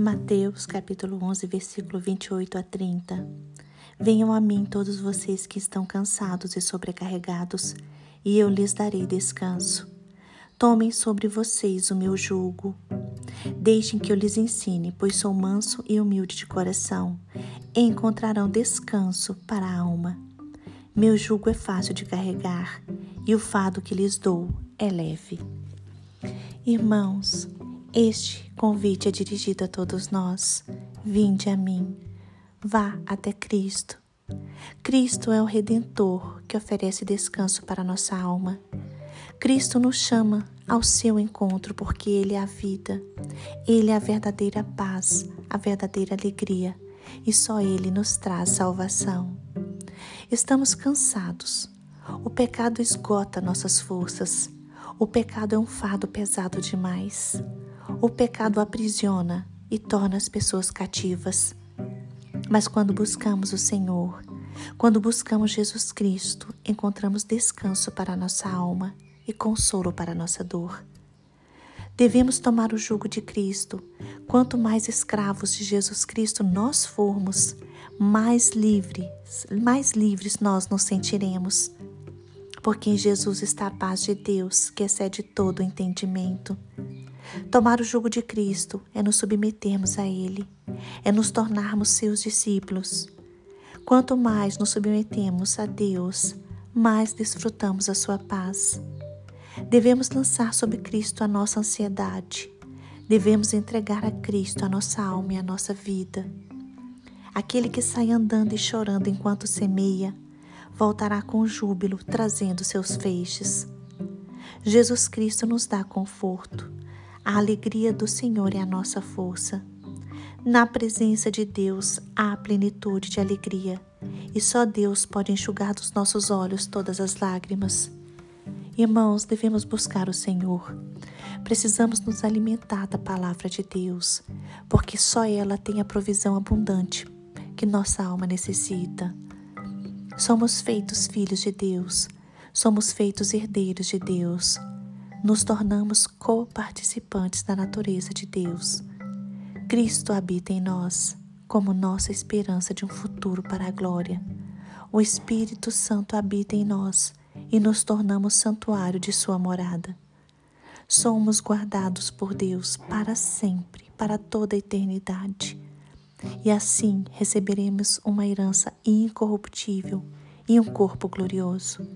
Mateus capítulo 11, versículo 28 a 30. Venham a mim todos vocês que estão cansados e sobrecarregados, e eu lhes darei descanso. Tomem sobre vocês o meu jugo. Deixem que eu lhes ensine, pois sou manso e humilde de coração, e encontrarão descanso para a alma. Meu jugo é fácil de carregar, e o fado que lhes dou é leve. Irmãos, este convite é dirigido a todos nós. Vinde a mim. Vá até Cristo. Cristo é o Redentor que oferece descanso para nossa alma. Cristo nos chama ao seu encontro porque Ele é a vida, Ele é a verdadeira paz, a verdadeira alegria e só Ele nos traz salvação. Estamos cansados. O pecado esgota nossas forças. O pecado é um fardo pesado demais. O pecado aprisiona e torna as pessoas cativas. Mas quando buscamos o Senhor, quando buscamos Jesus Cristo, encontramos descanso para nossa alma e consolo para nossa dor. Devemos tomar o jugo de Cristo. Quanto mais escravos de Jesus Cristo nós formos, mais livres, mais livres nós nos sentiremos. Porque em Jesus está a paz de Deus, que excede todo entendimento. Tomar o jugo de Cristo é nos submetermos a Ele, é nos tornarmos seus discípulos. Quanto mais nos submetemos a Deus, mais desfrutamos a sua paz. Devemos lançar sobre Cristo a nossa ansiedade. Devemos entregar a Cristo a nossa alma e a nossa vida. Aquele que sai andando e chorando enquanto semeia, voltará com júbilo, trazendo seus feixes. Jesus Cristo nos dá conforto. A alegria do Senhor é a nossa força. Na presença de Deus há plenitude de alegria, e só Deus pode enxugar dos nossos olhos todas as lágrimas. Irmãos, devemos buscar o Senhor. Precisamos nos alimentar da palavra de Deus, porque só ela tem a provisão abundante que nossa alma necessita. Somos feitos filhos de Deus, somos feitos herdeiros de Deus nos tornamos co-participantes da natureza de Deus. Cristo habita em nós como nossa esperança de um futuro para a glória. O Espírito Santo habita em nós e nos tornamos santuário de Sua morada. Somos guardados por Deus para sempre, para toda a eternidade. E assim receberemos uma herança incorruptível e um corpo glorioso.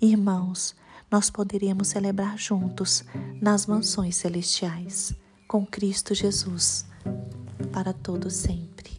Irmãos, nós poderemos celebrar juntos nas mansões celestiais com Cristo Jesus para todo sempre.